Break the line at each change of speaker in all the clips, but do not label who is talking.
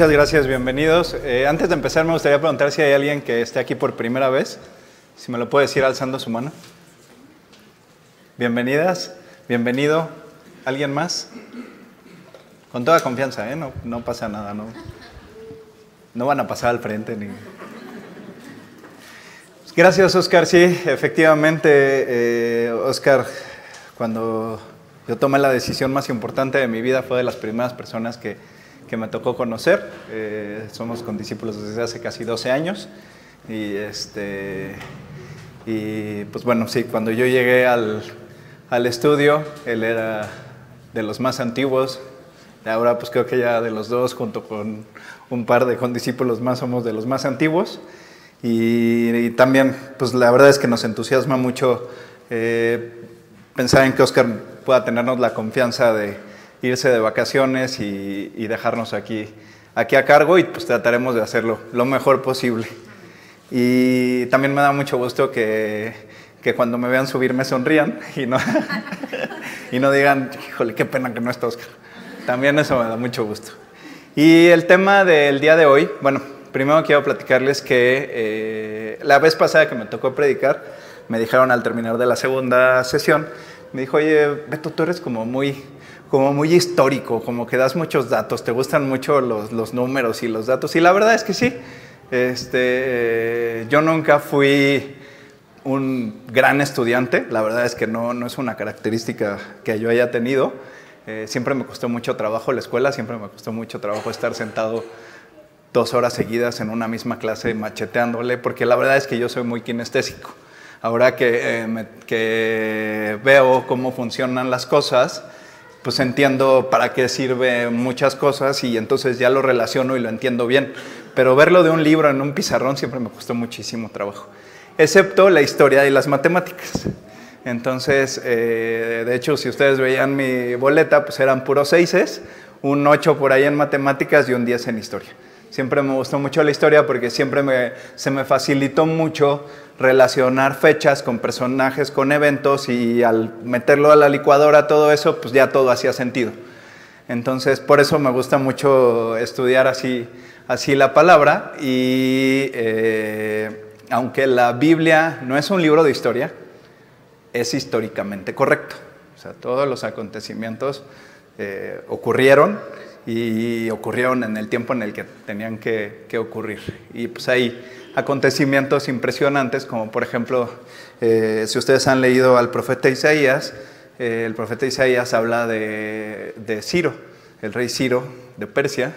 muchas gracias, bienvenidos. Eh, antes de empezar me gustaría preguntar si hay alguien que esté aquí por primera vez, si me lo puede decir alzando su mano. Bienvenidas, bienvenido. ¿Alguien más? Con toda confianza, ¿eh? No, no pasa nada, no, no van a pasar al frente ni... Gracias, Oscar. Sí, efectivamente, eh, Oscar, cuando yo tomé la decisión más importante de mi vida, fue de las primeras personas que, que me tocó conocer. Eh, somos condiscípulos desde hace casi 12 años. Y, este, y pues bueno, sí, cuando yo llegué al, al estudio, él era de los más antiguos. Y ahora pues creo que ya de los dos, junto con un par de condiscípulos más, somos de los más antiguos. Y, también, pues la verdad es que nos entusiasma mucho eh, pensar en que Oscar pueda tenernos la confianza de irse de vacaciones y, dejarnos aquí, aquí a cargo y pues trataremos de hacerlo lo mejor posible. Y también me da mucho gusto que, que cuando me vean subir me sonrían y no, y no digan, híjole, qué pena que no está Oscar. También eso me da mucho gusto. Y el tema del día de hoy, bueno, primero quiero platicarles que eh, la vez pasada que me tocó predicar, me dijeron al terminar de la segunda sesión, me dijo, oye, Beto, tú eres como muy, como muy histórico, como que das muchos datos, te gustan mucho los, los números y los datos. Y la verdad es que sí, este, yo nunca fui un gran estudiante, la verdad es que no, no es una característica que yo haya tenido. Eh, siempre me costó mucho trabajo la escuela, siempre me costó mucho trabajo estar sentado dos horas seguidas en una misma clase macheteándole, porque la verdad es que yo soy muy kinestésico. Ahora que, eh, que veo cómo funcionan las cosas, pues entiendo para qué sirve muchas cosas y entonces ya lo relaciono y lo entiendo bien. Pero verlo de un libro en un pizarrón siempre me costó muchísimo trabajo, excepto la historia y las matemáticas. Entonces, eh, de hecho, si ustedes veían mi boleta, pues eran puros seises, un 8 por ahí en matemáticas y un 10 en historia. Siempre me gustó mucho la historia porque siempre se me facilitó mucho relacionar fechas con personajes, con eventos y al meterlo a la licuadora todo eso, pues ya todo hacía sentido. Entonces, por eso me gusta mucho estudiar así, así la palabra y eh, aunque la Biblia no es un libro de historia, es históricamente correcto. O sea, todos los acontecimientos eh, ocurrieron y ocurrieron en el tiempo en el que tenían que, ocurrir. Y pues hay acontecimientos impresionantes, como por ejemplo, eh, si ustedes han leído al profeta Isaías, eh, el profeta Isaías habla de, de, Ciro, el rey Ciro de Persia,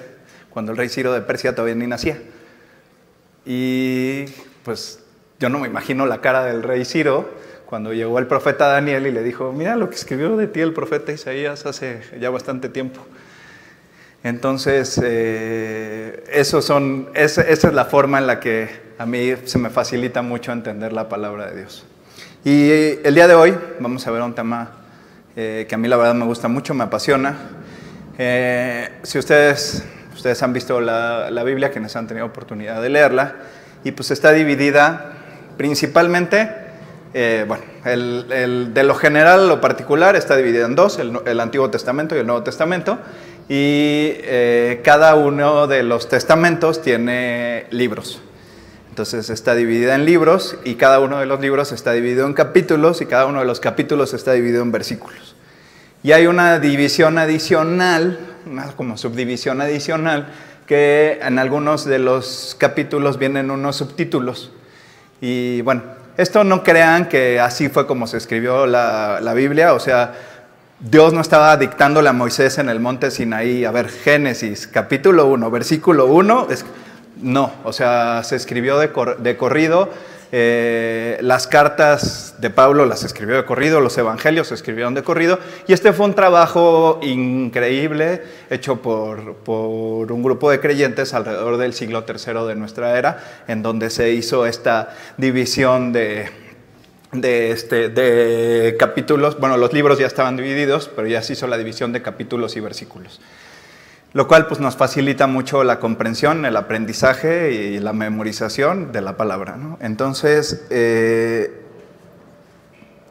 cuando el rey Ciro de Persia todavía ni nacía. Y pues yo no me imagino la cara del rey Ciro cuando llegó el profeta Daniel y le dijo, mira lo que escribió de ti el profeta Isaías hace ya bastante tiempo. Entonces, eh, eso son, esa, es la forma en la que a mí se me facilita mucho entender la palabra de Dios. Y el día de hoy vamos a ver un tema eh, que a mí la verdad me gusta mucho, me apasiona. Eh, si ustedes, ustedes han visto la, la, Biblia, quienes han tenido oportunidad de leerla, y pues está dividida principalmente, bueno, el, el, de lo general lo particular está dividida en dos, el, el Antiguo Testamento y el Nuevo Testamento y eh, cada uno de los testamentos tiene libros. Entonces está dividida en libros y cada uno de los libros está dividido en capítulos y cada uno de los capítulos está dividido en versículos. Y hay una división adicional, una como subdivisión adicional, que en algunos de los capítulos vienen unos subtítulos. Y bueno, esto no crean que así fue como se escribió la, la Biblia, o sea, Dios no estaba dictándole a Moisés en el monte Sinaí, a ver, Génesis, capítulo 1, versículo 1, no, o sea, se escribió de, corrido, eh, las cartas de Pablo las escribió de corrido, los evangelios se escribieron de corrido, y este fue un trabajo increíble hecho por, por un grupo de creyentes alrededor del siglo III de nuestra era, en donde se hizo esta división de de, este, de capítulos, bueno, los libros ya estaban divididos, pero ya se hizo la división de capítulos y versículos. Lo cual pues, nos facilita mucho la comprensión, el aprendizaje y la memorización de la palabra. Entonces, eh,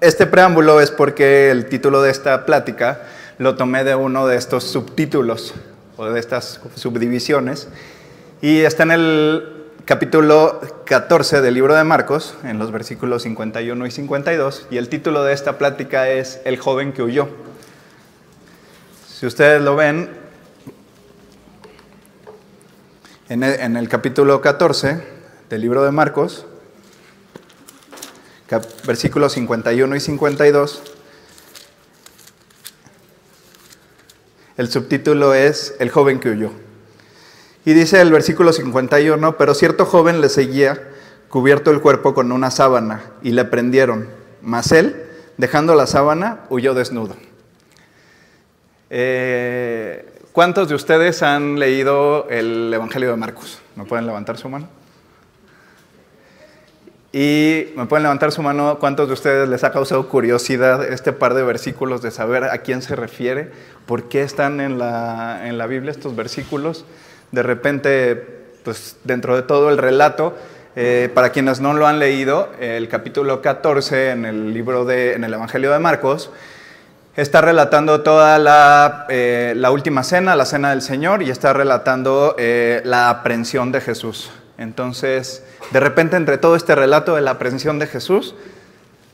este preámbulo es porque el título de esta plática lo tomé de uno de estos subtítulos o de estas subdivisiones. Y está en el capítulo 14 del libro de Marcos, en los versículos 51 y 52, y el título de esta plática es El joven que huyó. Si ustedes lo ven, en el, capítulo 14 del libro de Marcos, versículos 51 y 52, el subtítulo es El joven que huyó. Y dice el versículo 51, pero cierto joven le seguía, cubierto el cuerpo con una sábana, y le prendieron, mas él, dejando la sábana, huyó desnudo. Eh, ¿Cuántos de ustedes han leído el Evangelio de Marcos? ¿Me pueden levantar su mano? Y me pueden levantar su mano, ¿cuántos de ustedes les ha causado curiosidad este par de versículos de saber a quién se refiere? ¿Por qué están en la, en la Biblia estos versículos? De repente, pues dentro de todo el relato, eh, para quienes no lo han leído, el capítulo 14 en el libro de, en el Evangelio de Marcos, está relatando toda la, eh, la última cena, la cena del Señor, y está relatando eh, la aprehensión de Jesús. Entonces, de repente, entre todo este relato de la aprehensión de Jesús,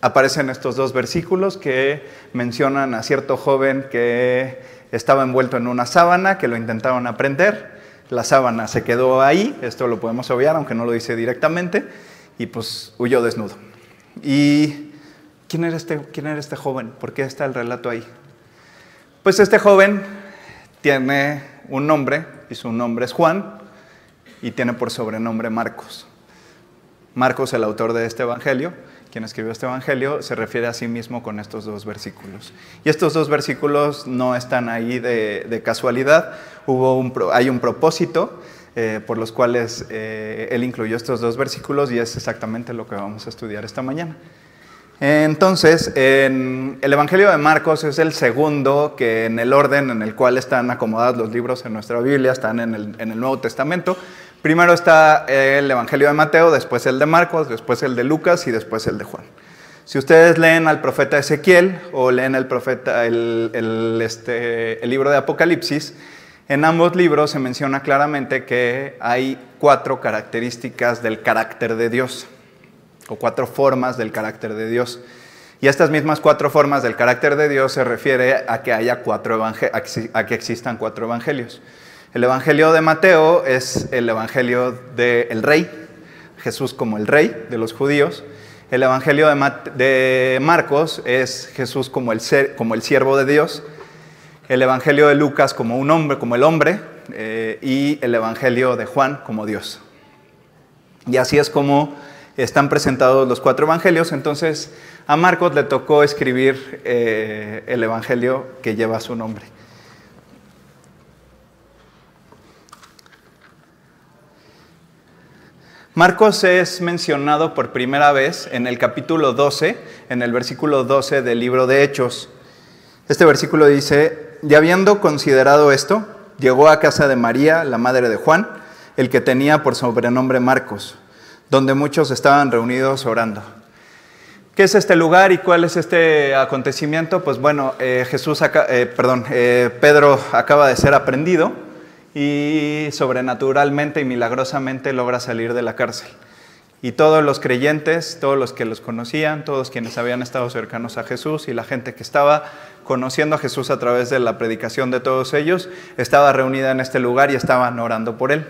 aparecen estos dos versículos que mencionan a cierto joven que estaba envuelto en una sábana, que lo intentaron aprender. La sábana se quedó ahí, esto lo podemos obviar, aunque no lo dice directamente, y pues huyó desnudo. ¿Y quién era este, quién era este joven? ¿Por qué está el relato ahí? Pues este joven tiene un nombre, y su nombre es Juan, y tiene por sobrenombre Marcos. Marcos, el autor de este Evangelio, quien escribió este Evangelio, se refiere a sí mismo con estos dos versículos. Y estos dos versículos no están ahí de, casualidad, Hubo un, hay un propósito eh, por los cuales eh, él incluyó estos dos versículos y es exactamente lo que vamos a estudiar esta mañana. Entonces, en el Evangelio de Marcos es el segundo que en el orden en el cual están acomodados los libros en nuestra Biblia, están en el, Nuevo Testamento. Primero está el Evangelio de Mateo, después el de Marcos, después el de Lucas y después el de Juan. Si ustedes leen al profeta Ezequiel o leen el, profeta, el, este, el libro de Apocalipsis, en ambos libros se menciona claramente que hay cuatro características del carácter de Dios o cuatro formas del carácter de Dios. Y estas mismas cuatro formas del carácter de Dios se refiere a que haya cuatro a que existan cuatro evangelios. El evangelio de Mateo es el evangelio del rey, Jesús como el rey de los judíos. El evangelio de, Marcos es Jesús como el, ser, como el siervo de Dios. El evangelio de Lucas como un hombre, como el hombre. Eh, y el evangelio de Juan como Dios. Y así es como están presentados los cuatro evangelios, entonces a Marcos le tocó escribir eh, el evangelio que lleva su nombre. Marcos es mencionado por primera vez en el capítulo 12, en el versículo 12 del libro de Hechos. Este versículo dice, y habiendo considerado esto, llegó a casa de María, la madre de Juan, el que tenía por sobrenombre Marcos donde muchos estaban reunidos orando. ¿Qué es este lugar y cuál es este acontecimiento? Pues bueno, eh, Jesús, eh, perdón, eh, Pedro acaba de ser aprendido y sobrenaturalmente y milagrosamente logra salir de la cárcel. Y todos los creyentes, todos los que los conocían, todos quienes habían estado cercanos a Jesús y la gente que estaba conociendo a Jesús a través de la predicación de todos ellos, estaba reunida en este lugar y estaban orando por él.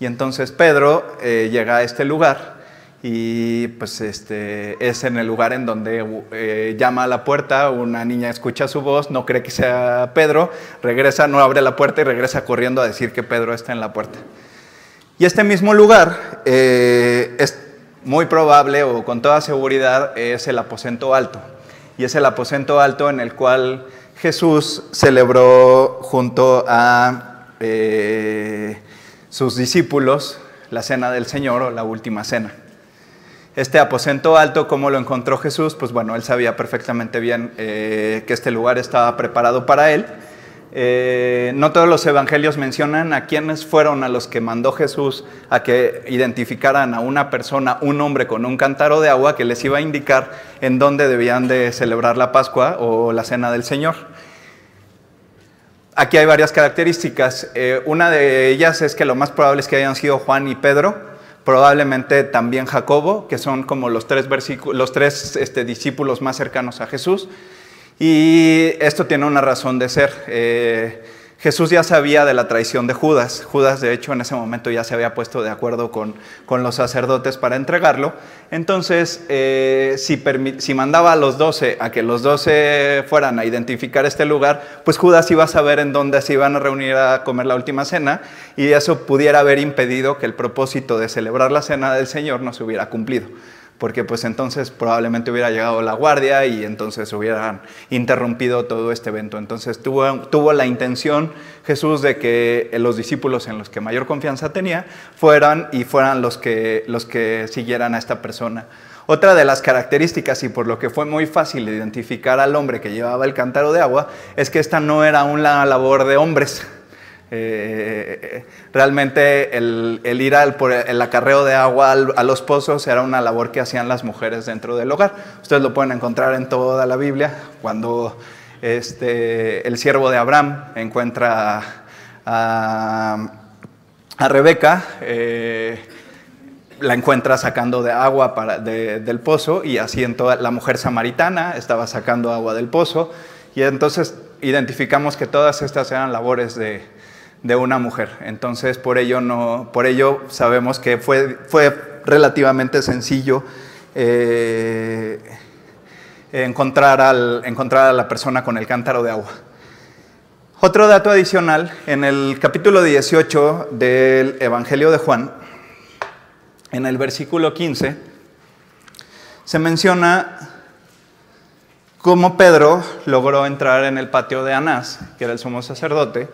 Y entonces Pedro eh, llega a este lugar y pues este, es en el lugar en donde eh, llama a la puerta, una niña escucha su voz, no cree que sea Pedro, regresa, no abre la puerta y regresa corriendo a decir que Pedro está en la puerta. Y este mismo lugar eh, es muy probable o con toda seguridad es el aposento alto. Y es el aposento alto en el cual Jesús celebró junto a sus discípulos la cena del Señor o la última cena. Este aposento alto, ¿cómo lo encontró Jesús? Pues bueno, él sabía perfectamente bien eh, que este lugar estaba preparado para él. Eh, no todos los evangelios mencionan a quiénes fueron a los que mandó Jesús a que identificaran a una persona, un hombre con un cántaro de agua que les iba a indicar en dónde debían de celebrar la Pascua o la Cena del Señor. Aquí hay varias características. Eh, una de ellas es que lo más probable es que hayan sido Juan y Pedro, probablemente también Jacobo, que son como los tres, este, discípulos más cercanos a Jesús. Y esto tiene una razón de ser. Eh, Jesús ya sabía de la traición de Judas. Judas, de hecho, en ese momento ya se había puesto de acuerdo con, con los sacerdotes para entregarlo. Entonces, eh, si, si, mandaba a los doce a que los doce fueran a identificar este lugar, pues Judas iba a saber en dónde se iban a reunir a comer la última cena y eso pudiera haber impedido que el propósito de celebrar la cena del Señor no se hubiera cumplido porque pues entonces probablemente hubiera llegado la guardia y entonces hubieran interrumpido todo este evento. Entonces tuvo, tuvo la intención Jesús de que los discípulos en los que mayor confianza tenía fueran y fueran los que, los que siguieran a esta persona. Otra de las características y por lo que fue muy fácil identificar al hombre que llevaba el cántaro de agua es que esta no era una labor de hombres, eh, realmente el, ir al, el acarreo de agua a los pozos era una labor que hacían las mujeres dentro del hogar. Ustedes lo pueden encontrar en toda la Biblia. Cuando este, el siervo de Abraham encuentra a, Rebeca, eh, la encuentra sacando de agua para, del pozo y así en toda, la mujer samaritana estaba sacando agua del pozo y entonces identificamos que todas estas eran labores de, de una mujer. Entonces, por ello, no, por ello sabemos que fue, fue relativamente sencillo eh, encontrar, al, encontrar a la persona con el cántaro de agua. Otro dato adicional, en el capítulo 18 del Evangelio de Juan, en el versículo 15, se menciona cómo Pedro logró entrar en el patio de Anás, que era el sumo sacerdote,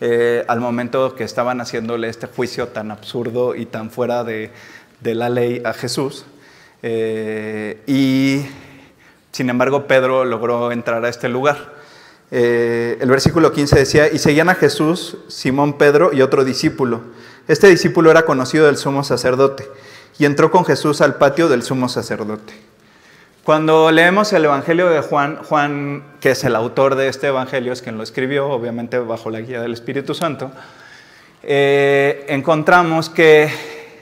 eh, al momento que estaban haciéndole este juicio tan absurdo y tan fuera de, la ley a Jesús. Eh, y sin embargo Pedro logró entrar a este lugar. Eh, el versículo 15 decía, y seguían a Jesús, Simón Pedro y otro discípulo. Este discípulo era conocido del sumo sacerdote y entró con Jesús al patio del sumo sacerdote. Cuando leemos el Evangelio de Juan, Juan, que es el autor de este Evangelio, es quien lo escribió, obviamente bajo la guía del Espíritu Santo, eh, encontramos que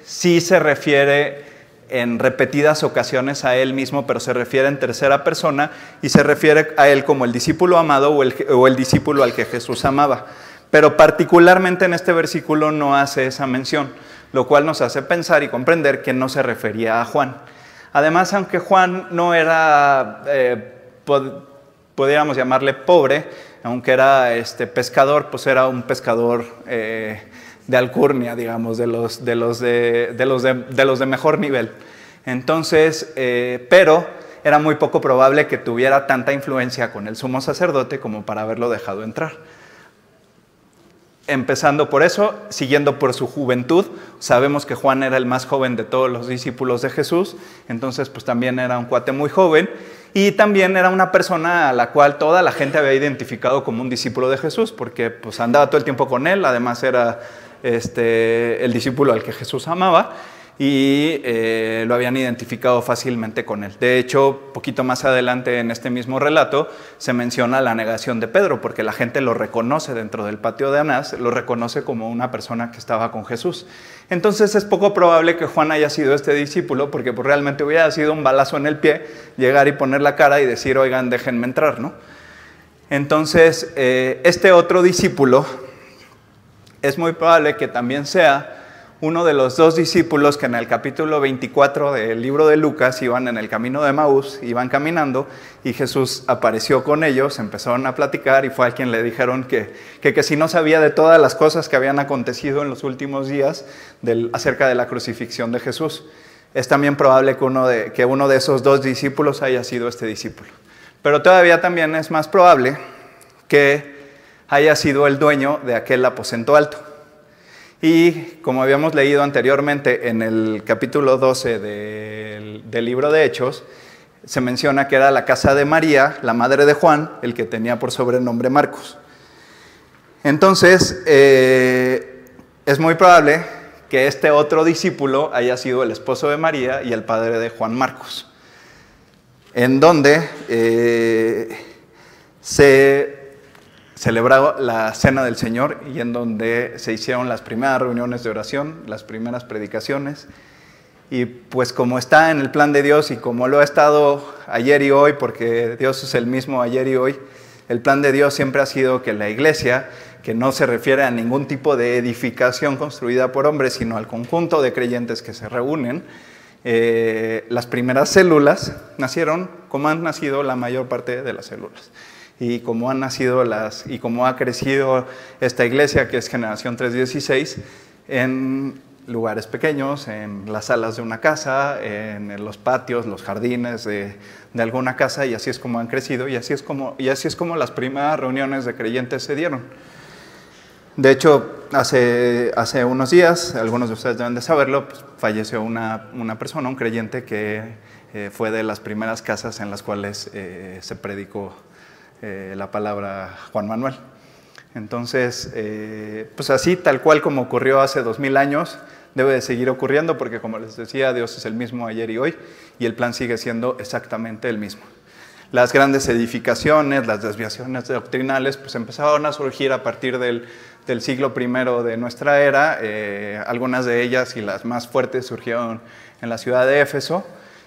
sí se refiere en repetidas ocasiones a él mismo, pero se refiere en tercera persona y se refiere a él como el discípulo amado o el, o el discípulo al que Jesús amaba. Pero particularmente en este versículo no hace esa mención, lo cual nos hace pensar y comprender que no se refería a Juan. Además, aunque Juan no era, eh, podríamos llamarle pobre, aunque era este, pescador, pues era un pescador eh, de alcurnia, digamos, de los de, mejor nivel. Entonces, eh, pero era muy poco probable que tuviera tanta influencia con el sumo sacerdote como para haberlo dejado entrar. Empezando por eso, siguiendo por su juventud, sabemos que Juan era el más joven de todos los discípulos de Jesús, entonces pues también era un cuate muy joven. Y también era una persona a la cual toda la gente había identificado como un discípulo de Jesús, porque pues andaba todo el tiempo con él, además era este, el discípulo al que Jesús amaba y eh, lo habían identificado fácilmente con él. De hecho, poquito más adelante en este mismo relato se menciona la negación de Pedro, porque la gente lo reconoce dentro del patio de Anás, lo reconoce como una persona que estaba con Jesús. Entonces es poco probable que Juan haya sido este discípulo, porque pues, realmente hubiera sido un balazo en el pie llegar y poner la cara y decir, oigan, déjenme entrar, ¿no? Entonces, eh, este otro discípulo es muy probable que también sea uno de los dos discípulos que en el capítulo 24 del libro de Lucas iban en el camino de Maús, iban caminando y Jesús apareció con ellos, empezaron a platicar y fue a quien le dijeron que, que, si no sabía de todas las cosas que habían acontecido en los últimos días acerca de la crucifixión de Jesús. Es también probable que uno, de, que uno de esos dos discípulos haya sido este discípulo. Pero todavía también es más probable que haya sido el dueño de aquel aposento alto. Y como habíamos leído anteriormente en el capítulo 12 del, libro de Hechos, se menciona que era la casa de María, la madre de Juan, el que tenía por sobrenombre Marcos. Entonces, eh, es muy probable que este otro discípulo haya sido el esposo de María y el padre de Juan Marcos, en donde eh, se celebraba la Cena del Señor y en donde se hicieron las primeras reuniones de oración, las primeras predicaciones. Y pues como está en el plan de Dios y como lo ha estado ayer y hoy, porque Dios es el mismo ayer y hoy, el plan de Dios siempre ha sido que la iglesia, que no se refiere a ningún tipo de edificación construida por hombres, sino al conjunto de creyentes que se reúnen, eh, las primeras células nacieron como han nacido la mayor parte de las células y como han nacido las y cómo ha crecido esta iglesia que es Generación 316 en lugares pequeños, en las salas de una casa, en los patios, los jardines de, alguna casa y así es como han crecido y así es como, y así es como las primeras reuniones de creyentes se dieron. De hecho, hace, hace unos días, algunos de ustedes deben de saberlo, pues, falleció una, una, persona, un creyente que eh, fue de las primeras casas en las cuales eh, se predicó eh, la palabra Juan Manuel. Entonces, eh, pues así, tal cual como ocurrió hace dos mil años, debe de seguir ocurriendo porque, como les decía, Dios es el mismo ayer y hoy y el plan sigue siendo exactamente el mismo. Las grandes edificaciones, las desviaciones doctrinales, pues empezaron a surgir a partir del, siglo I de nuestra era. Eh, algunas de ellas y las más fuertes surgieron en la ciudad de Éfeso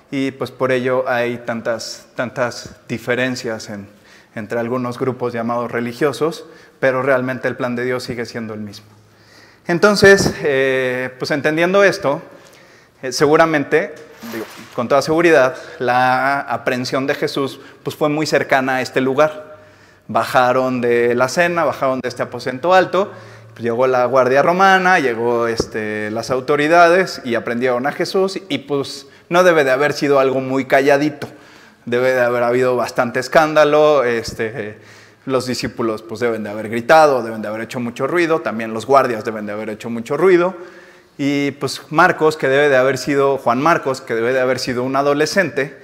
y pues por ello hay tantas, tantas diferencias en, entre algunos grupos llamados religiosos, pero realmente el plan de Dios sigue siendo el mismo. Entonces, eh, pues entendiendo esto, eh, seguramente, con toda seguridad, la aprehensión de Jesús pues fue muy cercana a este lugar. Bajaron de la cena, bajaron de este aposento alto, pues llegó la guardia romana, llegó este, las autoridades y aprendieron a Jesús y pues no debe de haber sido algo muy calladito debe de haber habido bastante escándalo, este, los discípulos pues deben de haber gritado, deben de haber hecho mucho ruido, también los guardias deben de haber hecho mucho ruido, y pues Marcos, que debe de haber sido, Juan Marcos, que debe de haber sido un adolescente,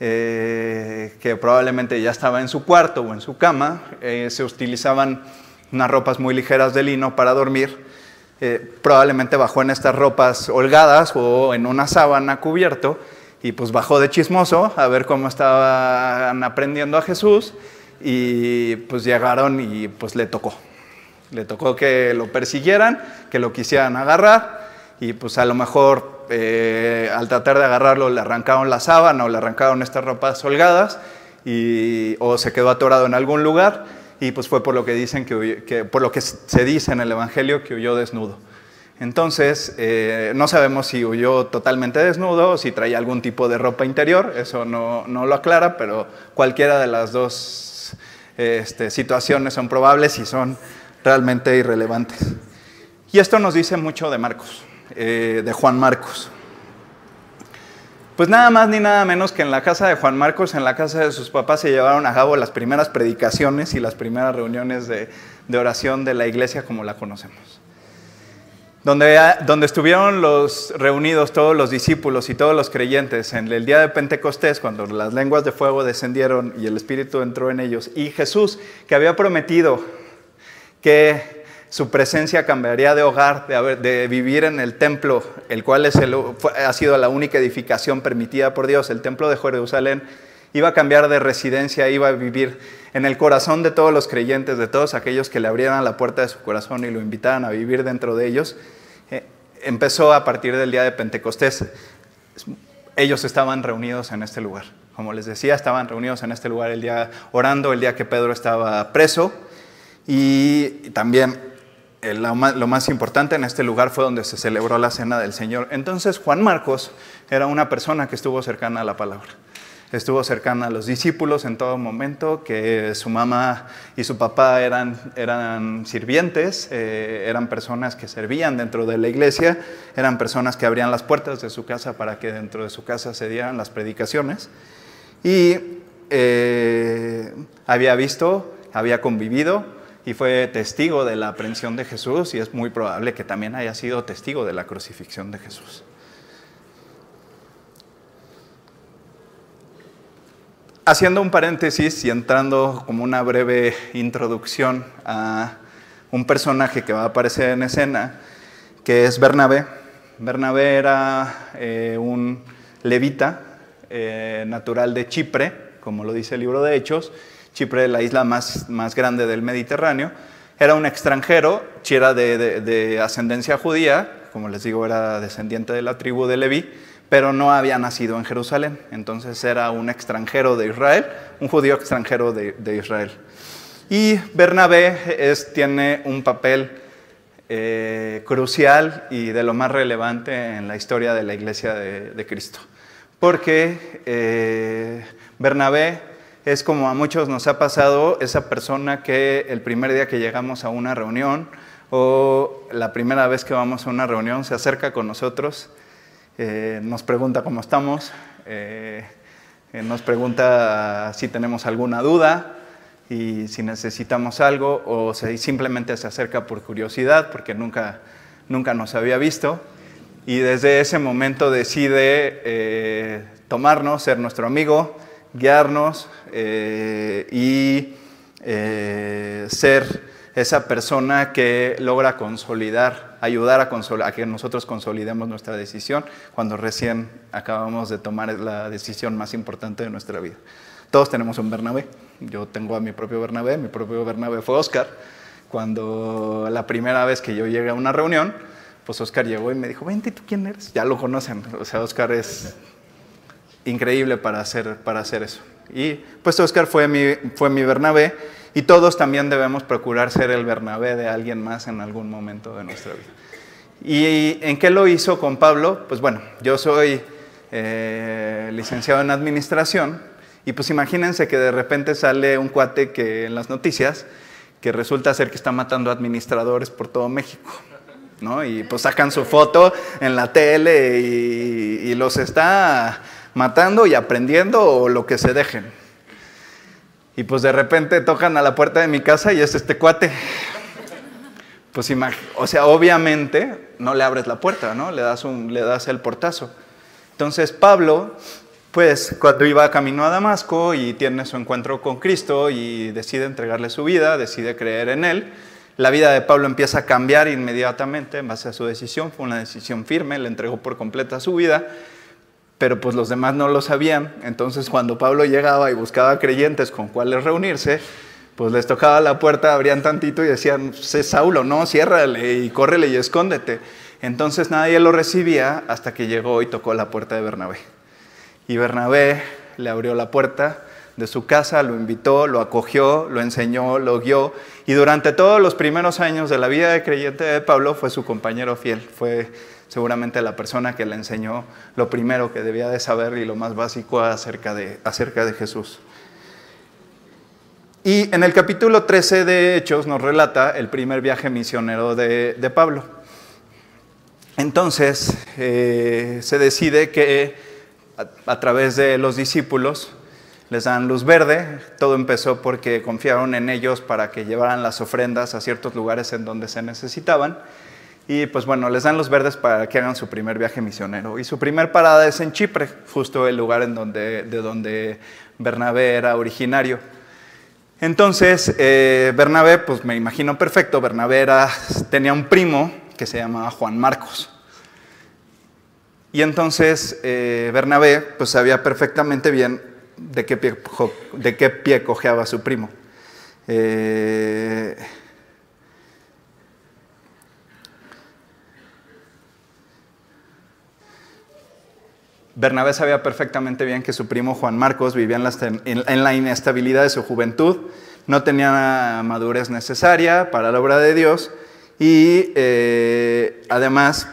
eh, que probablemente ya estaba en su cuarto o en su cama, eh, se utilizaban unas ropas muy ligeras de lino para dormir, eh, probablemente bajó en estas ropas holgadas o en una sábana cubierto, y pues bajó de chismoso a ver cómo estaban aprendiendo a Jesús y pues llegaron y pues le tocó. Le tocó que lo persiguieran, que lo quisieran agarrar y pues a lo mejor eh, al tratar de agarrarlo le arrancaron la sábana o le arrancaron estas ropas holgadas y, o se quedó atorado en algún lugar y pues fue por lo que dicen que, por lo que se dice en el Evangelio que huyó desnudo. Entonces, eh, no sabemos si huyó totalmente desnudo o si traía algún tipo de ropa interior, eso no, lo aclara, pero cualquiera de las dos este, situaciones son probables y son realmente irrelevantes. Y esto nos dice mucho de Marcos, eh, de Juan Marcos. Pues nada más ni nada menos que en la casa de Juan Marcos, en la casa de sus papás, se llevaron a cabo las primeras predicaciones y las primeras reuniones de oración de la iglesia como la conocemos donde, donde estuvieron los reunidos todos los discípulos y todos los creyentes en el día de Pentecostés, cuando las lenguas de fuego descendieron y el Espíritu entró en ellos, y Jesús, que había prometido que su presencia cambiaría de hogar, de, de vivir en el templo, el cual es ha sido la única edificación permitida por Dios, el templo de Jerusalén, iba a cambiar de residencia, iba a vivir en el corazón de todos los creyentes, de todos aquellos que le abrieran la puerta de su corazón y lo invitaran a vivir dentro de ellos, eh, empezó a partir del día de Pentecostés. Ellos estaban reunidos en este lugar. Como les decía, estaban reunidos en este lugar el día orando, el día que Pedro estaba preso. Y también eh, lo más importante en este lugar fue donde se celebró la cena del Señor. Entonces Juan Marcos era una persona que estuvo cercana a la palabra estuvo cercana a los discípulos en todo momento, que su mamá y su papá eran, eran sirvientes, eh, eran personas que servían dentro de la iglesia, eran personas que abrían las puertas de su casa para que dentro de su casa se dieran las predicaciones. Y eh, había visto, había convivido y fue testigo de la aprehensión de Jesús y es muy probable que también haya sido testigo de la crucifixión de Jesús. Haciendo un paréntesis y entrando como una breve introducción a un personaje que va a aparecer en escena, que es Bernabé. Bernabé era eh, un levita eh, natural de Chipre, como lo dice el libro de Hechos. Chipre, la isla más, más grande del Mediterráneo. Era un extranjero, era de, de, ascendencia judía, como les digo, era descendiente de la tribu de Leví, pero no había nacido en Jerusalén. Entonces era un extranjero de Israel, un judío extranjero de, de Israel. Y Bernabé es, tiene un papel eh, crucial y de lo más relevante en la historia de la iglesia de, de Cristo. Porque eh, Bernabé es como a muchos nos ha pasado esa persona que el primer día que llegamos a una reunión o la primera vez que vamos a una reunión se acerca con nosotros, eh, nos pregunta cómo estamos, eh, eh, nos pregunta si tenemos alguna duda y si necesitamos algo o si simplemente se acerca por curiosidad porque nunca, nunca nos había visto. Y desde ese momento decide tomarnos, ser nuestro amigo, guiarnos eh, y eh, ser esa persona que logra consolidar, ayudar a, a, que nosotros consolidemos nuestra decisión cuando recién acabamos de tomar la decisión más importante de nuestra vida. Todos tenemos un Bernabé. Yo tengo a mi propio Bernabé. Mi propio Bernabé fue Oscar. Cuando la primera vez que yo llegué a una reunión, pues Oscar llegó y me dijo, vente, ¿tú quién eres? Ya lo conocen. O sea, Oscar es increíble para hacer, para hacer eso. Y pues Oscar fue mi, fue mi Bernabé y todos también debemos procurar ser el Bernabé de alguien más en algún momento de nuestra vida. ¿Y en qué lo hizo con Pablo? Pues bueno, yo soy eh, licenciado en administración y pues imagínense que de repente sale un cuate que en las noticias que resulta ser que está matando administradores por todo México. ¿no? Y pues sacan su foto en la tele y, y los está matando y aprendiendo o lo que se dejen. Y pues de repente tocan a la puerta de mi casa y es este cuate. Pues o sea, obviamente no le abres la puerta, ¿no? Le das, un, le das el portazo. Entonces Pablo, pues cuando iba camino a Damasco y tiene su encuentro con Cristo y decide entregarle su vida, decide creer en él, la vida de Pablo empieza a cambiar inmediatamente en base a su decisión. Fue una decisión firme, le entregó por completa su vida pero pues los demás no lo sabían. Entonces cuando Pablo llegaba y buscaba creyentes con cuáles reunirse, pues les tocaba la puerta, abrían tantito y decían, sé Saulo, no, ciérrale y córrele y escóndete. Entonces nadie lo recibía hasta que llegó y tocó la puerta de Bernabé. Y Bernabé le abrió la puerta de su casa, lo invitó, lo acogió, lo enseñó, lo guió. Y durante todos los primeros años de la vida de creyente de Pablo fue su compañero fiel, fue seguramente la persona que le enseñó lo primero que debía de saber y lo más básico acerca de, Jesús. Y en el capítulo 13 de Hechos nos relata el primer viaje misionero de, Pablo. Entonces eh, se decide que a, través de los discípulos les dan luz verde. Todo empezó porque confiaron en ellos para que llevaran las ofrendas a ciertos lugares en donde se necesitaban. Y pues bueno, les dan los verdes para que hagan su primer viaje misionero. Y su primer parada es en Chipre, justo el lugar en donde, de donde Bernabé era originario. Entonces, eh, Bernabé, pues me imagino perfecto, Bernabé tenía un primo que se llamaba Juan Marcos. Y entonces eh, Bernabé pues sabía perfectamente bien de qué pie, de qué pie cojeaba su primo. Eh, Bernabé sabía perfectamente bien que su primo Juan Marcos vivía en la, inestabilidad de su juventud, no tenía madurez necesaria para la obra de Dios y eh, además,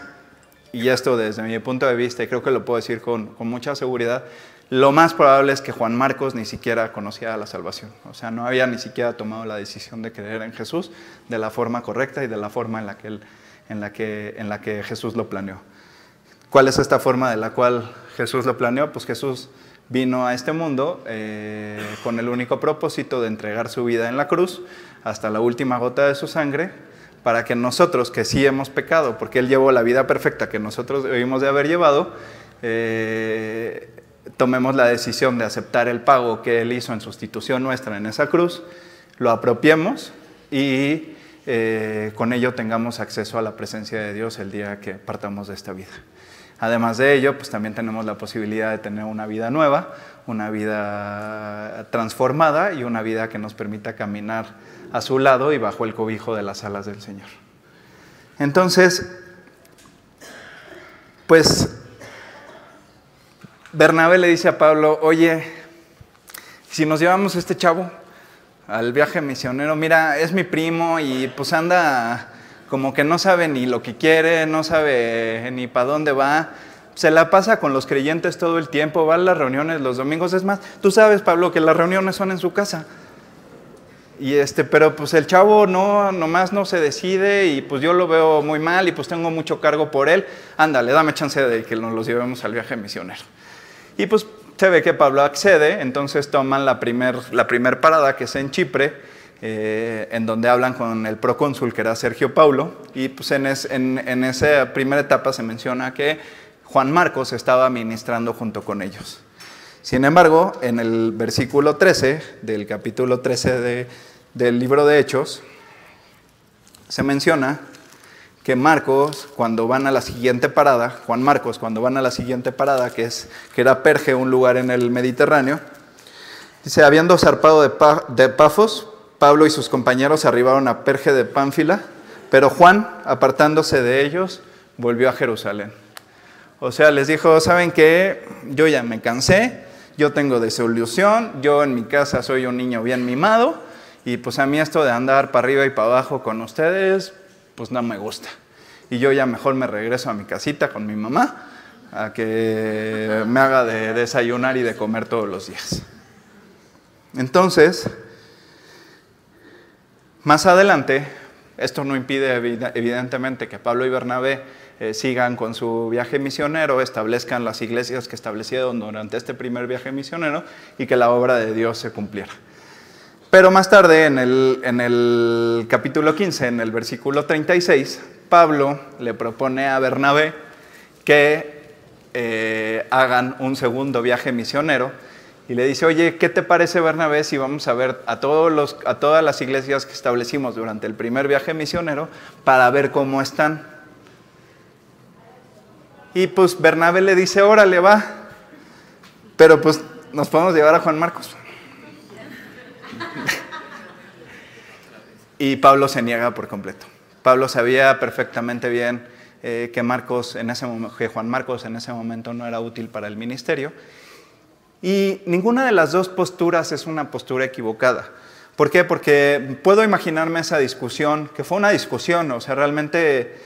y esto desde mi punto de vista, y creo que lo puedo decir con, mucha seguridad, lo más probable es que Juan Marcos ni siquiera conocía la salvación, o sea, no había ni siquiera tomado la decisión de creer en Jesús de la forma correcta y de la forma la la en la que Jesús lo planeó. ¿Cuál es esta forma de la cual Jesús lo planeó? Pues Jesús vino a este mundo eh, con el único propósito de entregar su vida en la cruz hasta la última gota de su sangre para que nosotros que sí hemos pecado, porque Él llevó la vida perfecta que nosotros debimos de haber llevado, eh, tomemos la decisión de aceptar el pago que Él hizo en sustitución nuestra en esa cruz, lo apropiemos y eh, con ello tengamos acceso a la presencia de Dios el día que partamos de esta vida. Además de ello, pues también tenemos la posibilidad de tener una vida nueva, una vida transformada y una vida que nos permita caminar a su lado y bajo el cobijo de las alas del Señor. Entonces, pues Bernabé le dice a Pablo, oye, si nos llevamos este chavo al viaje misionero, mira, es mi primo y pues anda como que no sabe ni lo que quiere, no sabe ni para dónde va, se la pasa con los creyentes todo el tiempo, va a las reuniones los domingos, es más, tú sabes, Pablo, que las reuniones son en su casa. Y este, pero pues el chavo no, nomás no se decide y pues yo lo veo muy mal y pues tengo mucho cargo por él. Ándale, dame chance de que nos los llevemos al viaje misionero. Y pues se ve que Pablo accede, entonces toman la primer, la primer parada que es en Chipre, eh, en donde hablan con el procónsul que era Sergio Paulo. Y pues en, en, en esa primera etapa se menciona que Juan Marcos estaba ministrando junto con ellos. Sin embargo, en el versículo 13 del capítulo 13 de del libro de Hechos, se menciona que Marcos, cuando van a la siguiente parada, Juan Marcos, cuando van a la siguiente parada, que, es, que era Perge, un lugar en el Mediterráneo, dice, habiendo zarpado de, de Pafos, Pablo y sus compañeros arribaron a Perge de Pánfila, pero Juan, apartándose de ellos, volvió a Jerusalén. O sea, les dijo, ¿saben qué? Yo ya me cansé, yo tengo desolución, yo en mi casa soy un niño bien mimado, y pues a mí esto de andar para arriba y para abajo con ustedes, pues no me gusta. Y yo ya mejor me regreso a mi casita con mi mamá a que me haga de desayunar y de comer todos los días. Entonces, más adelante, esto no impide evidentemente que Pablo y Bernabé eh, sigan con su viaje misionero, establezcan las iglesias que establecieron durante este primer viaje misionero y que la obra de Dios se cumpliera. Pero más tarde, en el, capítulo 15, en el versículo 36, Pablo le propone a Bernabé que eh, hagan un segundo viaje misionero y le dice, oye, ¿qué te parece Bernabé si vamos a ver a, todas las iglesias que establecimos durante el primer viaje misionero para ver cómo están? Y pues Bernabé le dice, órale, va, pero pues nos podemos llevar a Juan Marcos. y Pablo se niega por completo. Pablo sabía perfectamente bien eh, que, Marcos que Juan Marcos en ese momento no era útil para el ministerio. Y ninguna de las dos posturas es una postura equivocada. ¿Por qué? Porque puedo imaginarme esa discusión, que fue una discusión, o sea, realmente,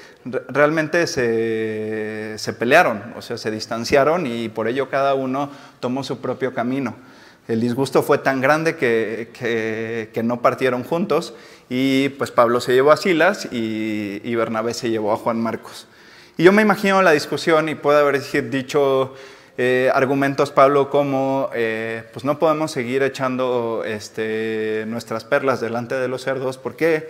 realmente se, se pelearon, o sea, se distanciaron y por ello cada uno tomó su propio camino. El disgusto fue tan grande que, no partieron juntos y pues Pablo se llevó a Silas y, Bernabé se llevó a Juan Marcos. Y yo me imagino la discusión y puede haber dicho eh, argumentos Pablo como eh, pues no podemos seguir echando este, nuestras perlas delante de los cerdos porque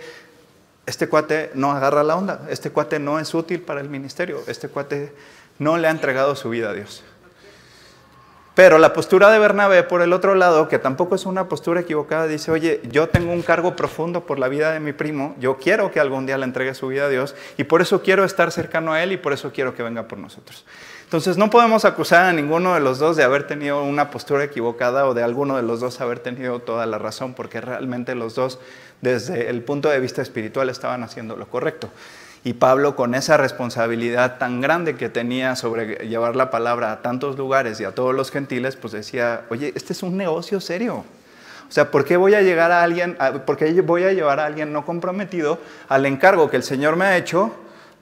este cuate no agarra la onda, este cuate no es útil para el ministerio, este cuate no le ha entregado su vida a Dios. Pero la postura de Bernabé, por el otro lado, que tampoco es una postura equivocada, dice, oye, yo tengo un cargo profundo por la vida de mi primo, yo quiero que algún día le entregue su vida a Dios y por eso quiero estar cercano a él y por eso quiero que venga por nosotros. Entonces no podemos acusar a ninguno de los dos de haber tenido una postura equivocada o de alguno de los dos haber tenido toda la razón, porque realmente los dos, desde el punto de vista espiritual, estaban haciendo lo correcto. Y Pablo, con esa responsabilidad tan grande que tenía sobre llevar la palabra a tantos lugares y a todos los gentiles, pues decía, oye, este es un negocio serio. O sea, ¿por qué voy a llegar a alguien, por qué voy a llevar a alguien no comprometido al encargo que el Señor me ha hecho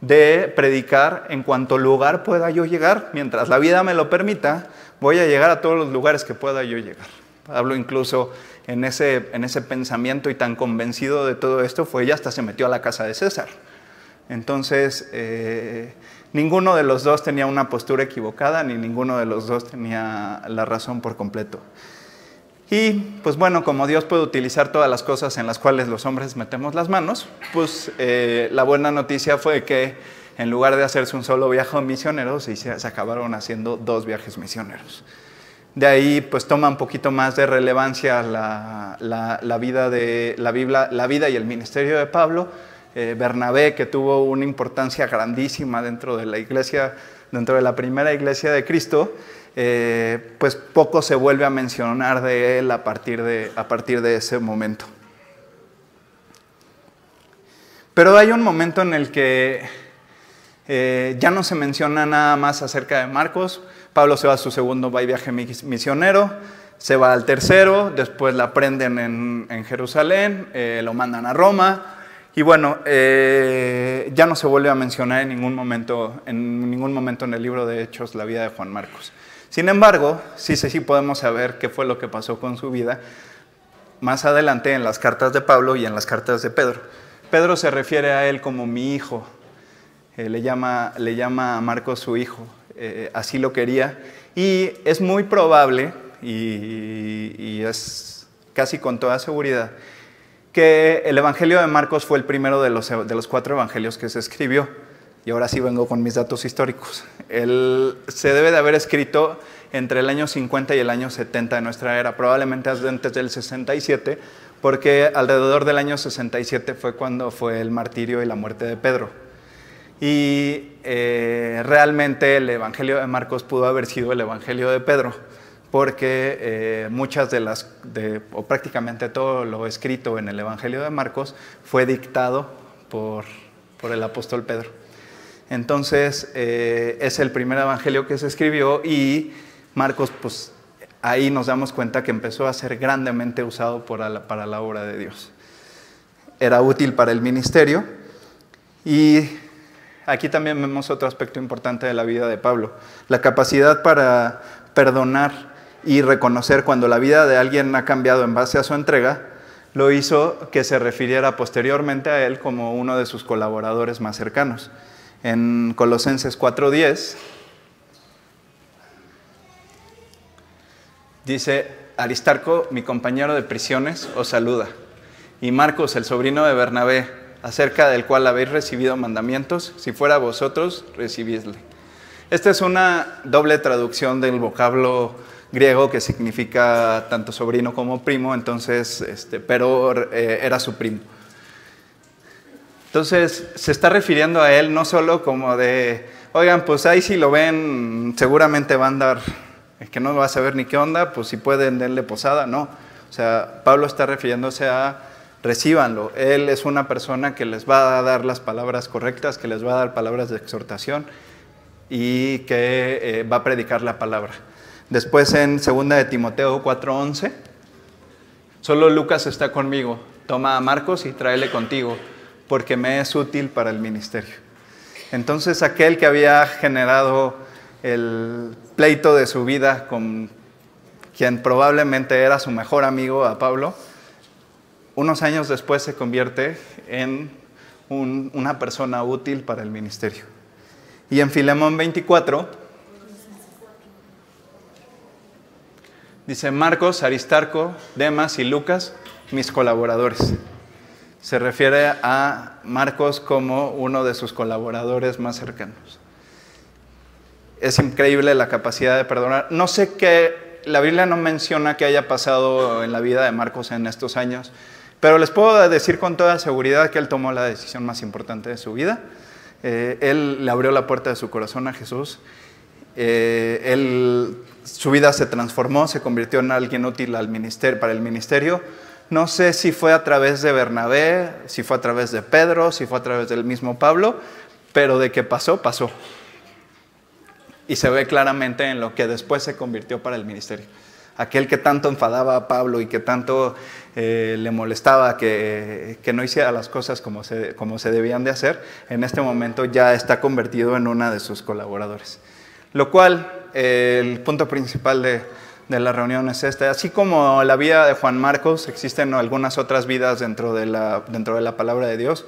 de predicar en cuanto lugar pueda yo llegar? Mientras la vida me lo permita, voy a llegar a todos los lugares que pueda yo llegar. Pablo incluso en ese, en ese pensamiento y tan convencido de todo esto fue, ya hasta se metió a la casa de César. Entonces, eh, ninguno de los dos tenía una postura equivocada, ni ninguno de los dos tenía la razón por completo. Y pues bueno, como Dios puede utilizar todas las cosas en las cuales los hombres metemos las manos, pues eh, la buena noticia fue que en lugar de hacerse un solo viaje misionero, se, se acabaron haciendo dos viajes misioneros. De ahí pues toma un poquito más de relevancia la, vida, de, la, Biblia, la vida y el ministerio de Pablo, eh, Bernabé, que tuvo una importancia grandísima dentro de la iglesia, dentro de la primera iglesia de Cristo, eh, pues poco se vuelve a mencionar de él a partir de, a partir de ese momento. Pero hay un momento en el que eh, ya no se menciona nada más acerca de Marcos. Pablo se va a su segundo viaje misionero, se va al tercero, después la prenden en, Jerusalén, eh, lo mandan a Roma. Y bueno, ya no se vuelve a mencionar en ningún, momento, en ningún momento en el libro de Hechos la vida de Juan Marcos. Sin embargo, sí, sí, sí podemos saber qué fue lo que pasó con su vida más adelante en las cartas de Pablo y en las cartas de Pedro. Pedro se refiere a él como mi hijo, eh, le, llama, a Marcos su hijo, eh, así lo quería, y es muy probable, y, es casi con toda seguridad, que el Evangelio de Marcos fue el primero de los, de los cuatro evangelios que se escribió. Y ahora sí vengo con mis datos históricos. Él se debe de haber escrito entre el año 50 y el año 70 de nuestra era, probablemente antes del 67, porque alrededor del año 67 fue cuando fue el martirio y la muerte de Pedro. Y eh, realmente el Evangelio de Marcos pudo haber sido el Evangelio de Pedro, porque eh, muchas de las, o prácticamente todo lo escrito en el Evangelio de Marcos fue dictado por, por el apóstol Pedro. Entonces, eh, es el primer evangelio que se escribió y Marcos, pues ahí nos damos cuenta que empezó a ser grandemente usado para la obra de Dios. Era útil para el ministerio. Y aquí también vemos otro aspecto importante de la vida de Pablo, la capacidad para perdonar y reconocer cuando la vida de alguien ha cambiado en base a su entrega, lo hizo que se refiriera posteriormente a él como uno de sus colaboradores más cercanos en Colosenses 4:10, dice, Aristarco, mi compañero de prisiones, os saluda. Y Marcos, el sobrino de Bernabé, acerca del cual habéis recibido mandamientos, si fuera vosotros, recibidle. Esta es una doble traducción del vocablo griego que significa tanto sobrino como primo, entonces, este, pero eh, era su primo. Entonces, se está refiriendo a él no solo como de, oigan, pues ahí si lo ven, seguramente va a andar, es que no va a saber ni qué onda, pues si pueden darle posada, no. O sea, Pablo está refiriéndose a, recíbanlo. Él es una persona que les va a dar las palabras correctas, que les va a dar palabras de exhortación y que eh, va a predicar la palabra. Después en 2 de Timoteo 4:11, solo Lucas está conmigo, toma a Marcos y tráele contigo porque me es útil para el ministerio. Entonces aquel que había generado el pleito de su vida con quien probablemente era su mejor amigo a Pablo, unos años después se convierte en una persona útil para el ministerio. Y en Filemón 24 dice Marcos, Aristarco, Demas y Lucas, mis colaboradores se refiere a Marcos como uno de sus colaboradores más cercanos. Es increíble la capacidad de perdonar. No sé qué, la Biblia no menciona qué haya pasado en la vida de Marcos en estos años, pero les puedo decir con toda seguridad que él tomó la decisión más importante de su vida. Eh, él le abrió la puerta de su corazón a Jesús. Eh, él, su vida se transformó, se convirtió en alguien útil al ministerio, para el ministerio no sé si fue a través de Bernabé, si fue a través de Pedro, si fue a través del mismo Pablo, pero de que pasó, pasó. Y se ve claramente en lo que después se convirtió para el ministerio. Aquel que tanto enfadaba a Pablo y que tanto eh, le molestaba que, no hiciera las cosas como se, como se debían de hacer, en este momento ya está convertido en una de sus colaboradores. Lo cual, eh, el punto principal de, de la reunión es esta. Así como la vida de Juan Marcos, existen algunas otras vidas dentro de la, dentro de la palabra de Dios.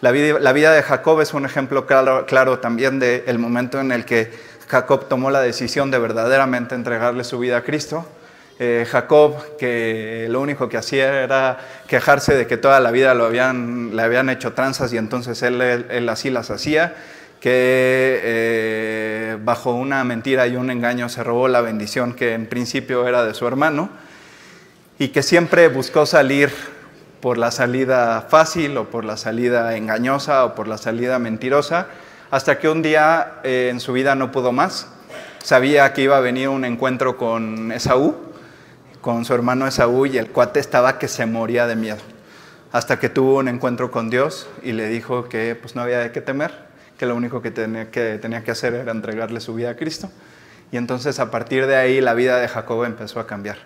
La vida, la vida de Jacob es un ejemplo claro, claro también del momento en el que Jacob tomó la decisión de verdaderamente entregarle su vida a Cristo. Eh, Jacob, que lo único que hacía era quejarse de que toda la vida lo habían, le habían hecho tranzas y entonces él, él así las hacía que eh, bajo una mentira y un engaño se robó la bendición que en principio era de su hermano y que siempre buscó salir por la salida fácil o por la salida engañosa o por la salida mentirosa, hasta que un día eh, en su vida no pudo más sabía que iba a venir un encuentro con Esaú, con su hermano Esaú, y el cuate estaba que se moría de miedo. Hasta que tuvo un encuentro con Dios y le dijo que pues no había de qué temer, que lo único que tenía que, tenía que hacer era entregarle su vida a Cristo. Y entonces a partir de ahí la vida de Jacob empezó a cambiar.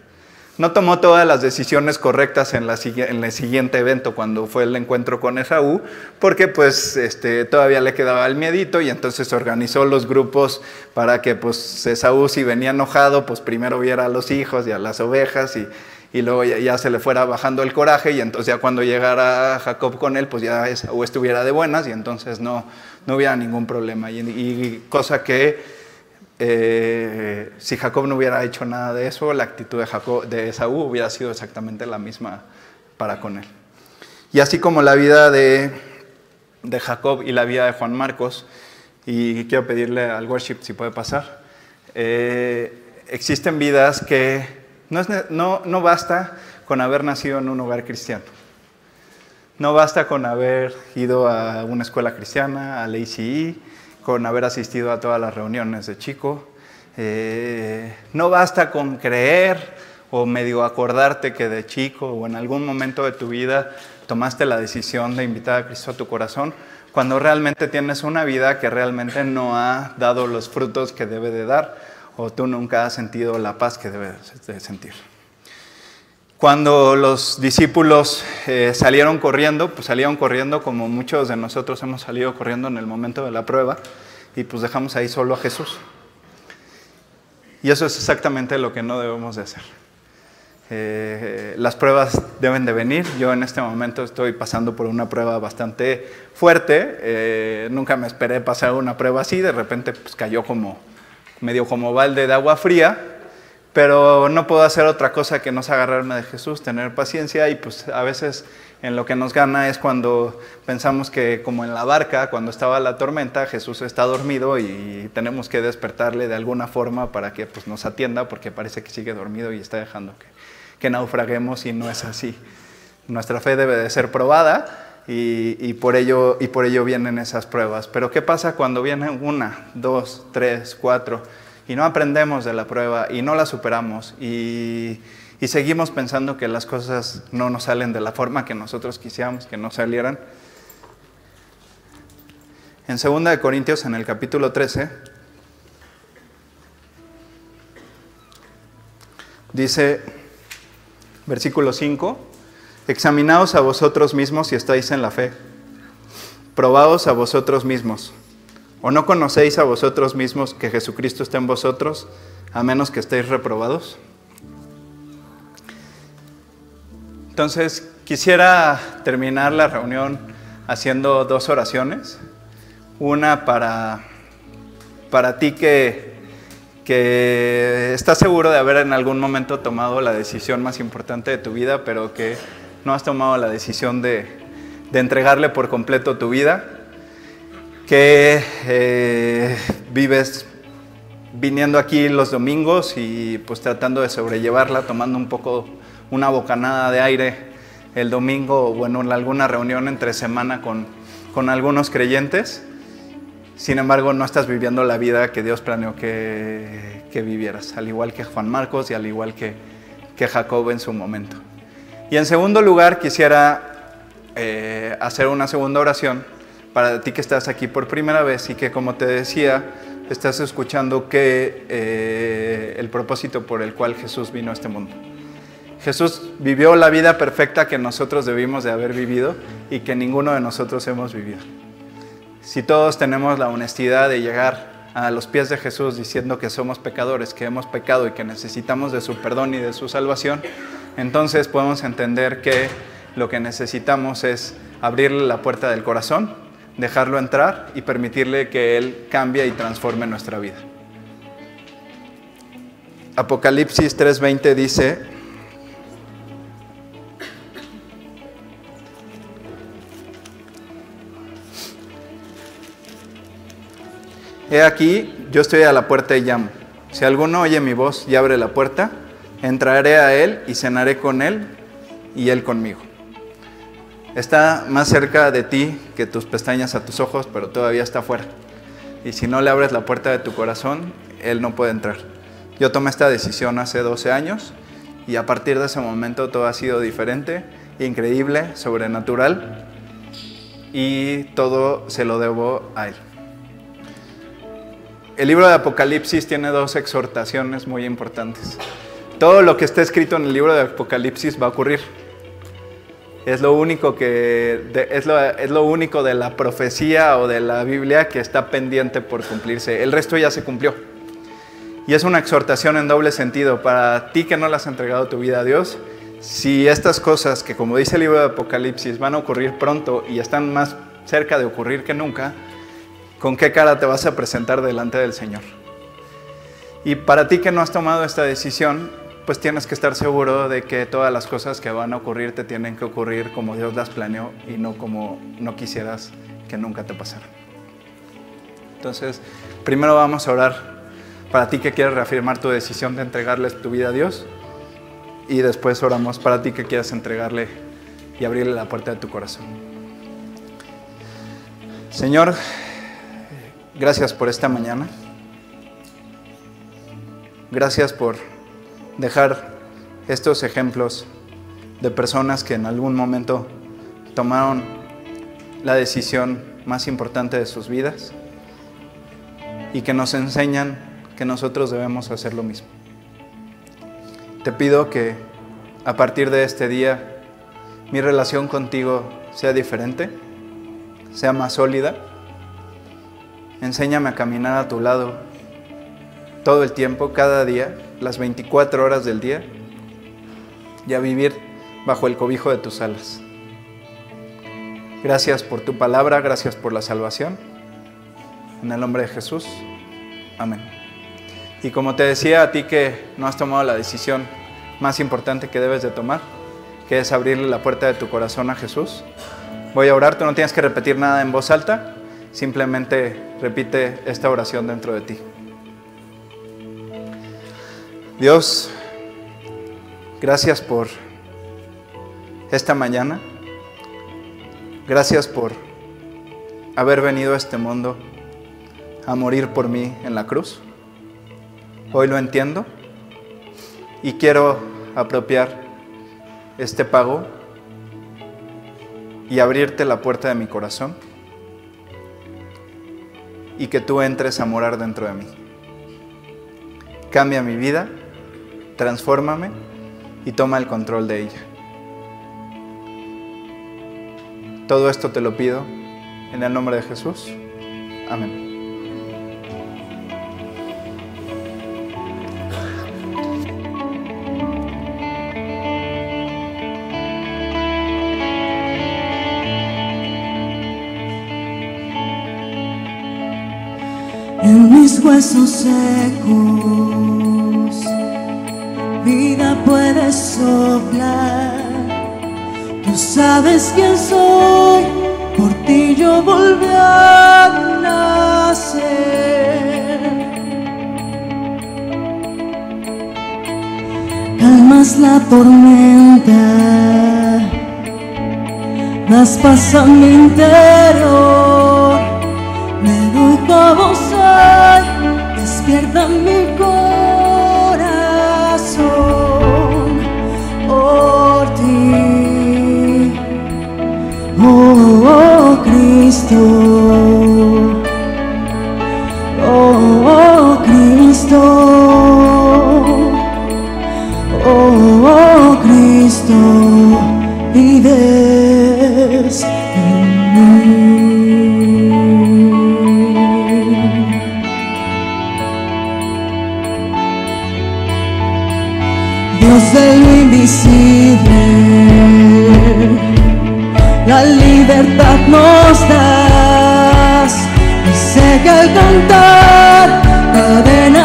No tomó todas las decisiones correctas en, el siguiente evento cuando fue el encuentro con Esaú, porque pues este, todavía le quedaba el miedito y entonces organizó los grupos para que pues Esaú si venía enojado, pues primero viera a los hijos y a las ovejas y, luego ya, se le fuera bajando el coraje y entonces ya cuando llegara Jacob con él, pues ya Esaú estuviera de buenas y entonces no, no hubiera ningún problema. y cosa que eh, si Jacob no hubiera hecho nada de eso, la actitud de, Jacob, de Esaú hubiera sido exactamente la misma para con él. Y así como la vida de, de Jacob y la vida de Juan Marcos, y quiero pedirle al worship si puede pasar, eh, existen vidas que no, no, no basta con haber nacido en un hogar cristiano. No basta con haber ido a una escuela cristiana, a la ACE, con haber asistido a todas las reuniones de chico. Eh, no basta con creer o medio acordarte que de chico o en algún momento de tu vida tomaste la decisión de invitar a Cristo a tu corazón, cuando realmente tienes una vida que realmente no ha dado los frutos que debe de dar o tú nunca has sentido la paz que debes de sentir. Cuando los discípulos eh, salieron corriendo, pues salieron corriendo como muchos de nosotros hemos salido corriendo en el momento de la prueba y pues dejamos ahí solo a Jesús. Y eso es exactamente lo que no debemos de hacer. Eh, las pruebas deben de venir. Yo en este momento estoy pasando por una prueba bastante fuerte. Eh, nunca me esperé pasar una prueba así. De repente pues, cayó como medio como balde de agua fría. Pero no puedo hacer otra cosa que no agarrarme de Jesús, tener paciencia y pues a veces en lo que nos gana es cuando pensamos que como en la barca, cuando estaba la tormenta, Jesús está dormido y tenemos que despertarle de alguna forma para que pues, nos atienda porque parece que sigue dormido y está dejando que, naufraguemos y no es así. Nuestra fe debe de ser probada y, y, por ello, y por ello vienen esas pruebas. Pero ¿qué pasa cuando vienen una, dos, tres, cuatro? Y no aprendemos de la prueba y no la superamos y, seguimos pensando que las cosas no nos salen de la forma que nosotros quisiéramos que no salieran. En 2 Corintios, en el capítulo 13, dice, versículo 5, examinaos a vosotros mismos si estáis en la fe, probaos a vosotros mismos ¿O no conocéis a vosotros mismos que Jesucristo está en vosotros, a menos que estéis reprobados? Entonces, quisiera terminar la reunión haciendo dos oraciones. Una para, para ti que, que estás seguro de haber en algún momento tomado la decisión más importante de tu vida, pero que no has tomado la decisión de, de entregarle por completo tu vida que eh, vives viniendo aquí los domingos y pues tratando de sobrellevarla, tomando un poco una bocanada de aire el domingo o bueno, en alguna reunión entre semana con, con algunos creyentes. Sin embargo, no estás viviendo la vida que Dios planeó que, que vivieras, al igual que Juan Marcos y al igual que, que Jacob en su momento. Y en segundo lugar, quisiera eh, hacer una segunda oración para ti que estás aquí por primera vez y que, como te decía, estás escuchando que eh, el propósito por el cual Jesús vino a este mundo. Jesús vivió la vida perfecta que nosotros debimos de haber vivido y que ninguno de nosotros hemos vivido. Si todos tenemos la honestidad de llegar a los pies de Jesús diciendo que somos pecadores, que hemos pecado y que necesitamos de su perdón y de su salvación, entonces podemos entender que lo que necesitamos es abrirle la puerta del corazón dejarlo entrar y permitirle que Él cambie y transforme nuestra vida. Apocalipsis 3:20 dice, He aquí, yo estoy a la puerta y llamo. Si alguno oye mi voz y abre la puerta, entraré a Él y cenaré con Él y Él conmigo. Está más cerca de ti que tus pestañas a tus ojos, pero todavía está afuera. Y si no le abres la puerta de tu corazón, Él no puede entrar. Yo tomé esta decisión hace 12 años y a partir de ese momento todo ha sido diferente, increíble, sobrenatural y todo se lo debo a Él. El libro de Apocalipsis tiene dos exhortaciones muy importantes. Todo lo que está escrito en el libro de Apocalipsis va a ocurrir. Es lo único que es, lo, es lo único de la profecía o de la Biblia que está pendiente por cumplirse. El resto ya se cumplió. Y es una exhortación en doble sentido para ti que no le has entregado tu vida a Dios. Si estas cosas que como dice el libro de Apocalipsis van a ocurrir pronto y están más cerca de ocurrir que nunca, ¿con qué cara te vas a presentar delante del Señor? Y para ti que no has tomado esta decisión, pues tienes que estar seguro de que todas las cosas que van a ocurrir te tienen que ocurrir como Dios las planeó y no como no quisieras que nunca te pasara. Entonces, primero vamos a orar para ti que quieres reafirmar tu decisión de entregarle tu vida a Dios y después oramos para ti que quieras entregarle y abrirle la puerta de tu corazón. Señor, gracias por esta mañana. Gracias por dejar estos ejemplos de personas que en algún momento tomaron la decisión más importante de sus vidas y que nos enseñan que nosotros debemos hacer lo mismo. Te pido que a partir de este día mi relación contigo sea diferente, sea más sólida. Enséñame a caminar a tu lado todo el tiempo, cada día, las 24 horas del día y a vivir bajo el cobijo de tus alas. Gracias por tu palabra, gracias por la salvación. En el nombre de Jesús. Amén. Y como te decía a ti que no has tomado la decisión más importante que debes de tomar, que es abrirle la puerta de tu corazón a Jesús, voy a orar, tú no tienes que repetir nada en voz alta, simplemente repite esta oración dentro de ti. Dios, gracias por esta mañana. Gracias por haber venido a este mundo a morir por mí en la cruz. Hoy lo entiendo y quiero apropiar este pago y abrirte la puerta de mi corazón y que tú entres a morar dentro de mí. Cambia mi vida transfórmame y toma el control de ella. Todo esto te lo pido en el nombre de Jesús. Amén.
En mis huesos secos sabes quién soy, por ti yo volví a nacer. Calmas la tormenta, das paz a mi interior. Me doy como soy, despierta mi corazón. Cristo,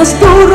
cadenas tu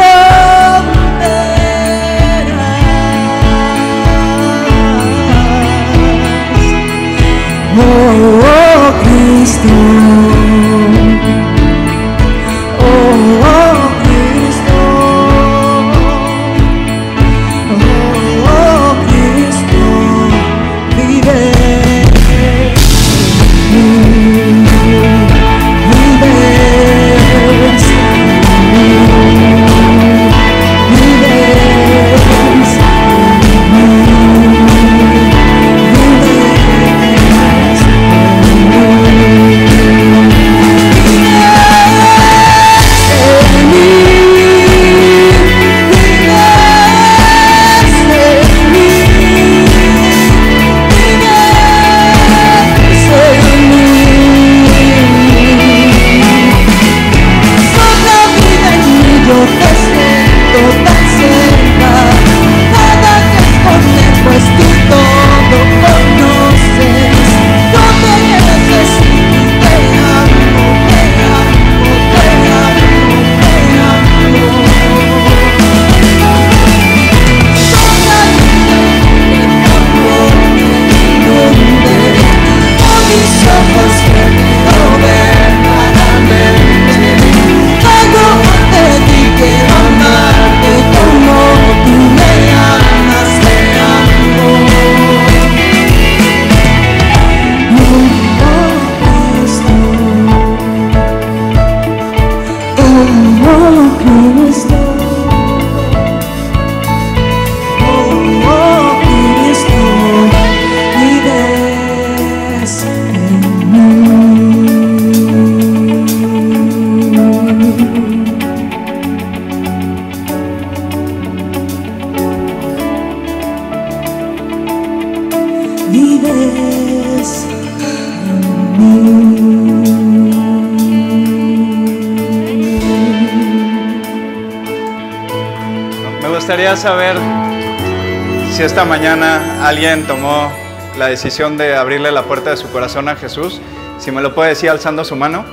esta mañana alguien tomó la decisión de abrirle la puerta de su corazón a Jesús. Si me lo puede decir alzando su mano.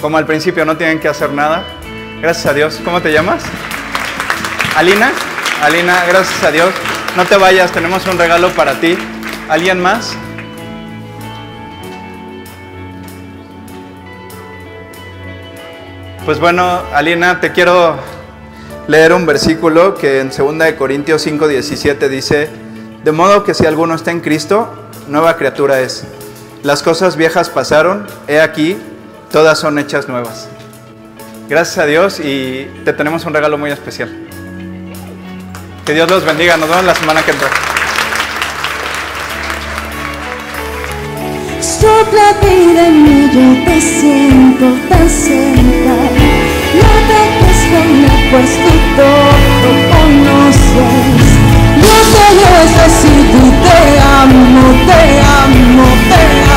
Como al principio no tienen que hacer nada. Gracias a Dios. ¿Cómo te llamas? Alina. Alina, gracias a Dios. No te vayas, tenemos un regalo para ti. ¿Alguien más? Pues bueno, Alina, te quiero leer un versículo que en 2 de Corintios 5:17 dice, "De modo que si alguno está en Cristo, nueva criatura es. Las cosas viejas pasaron, he aquí, todas son hechas nuevas." Gracias a Dios y te tenemos un regalo muy especial. Que Dios los bendiga. Nos vemos la semana que entra.
Sopla vida mí, yo te siento tan cerca. No me pues todo conoces. Señor, necesito y te amo, te amo, te amo.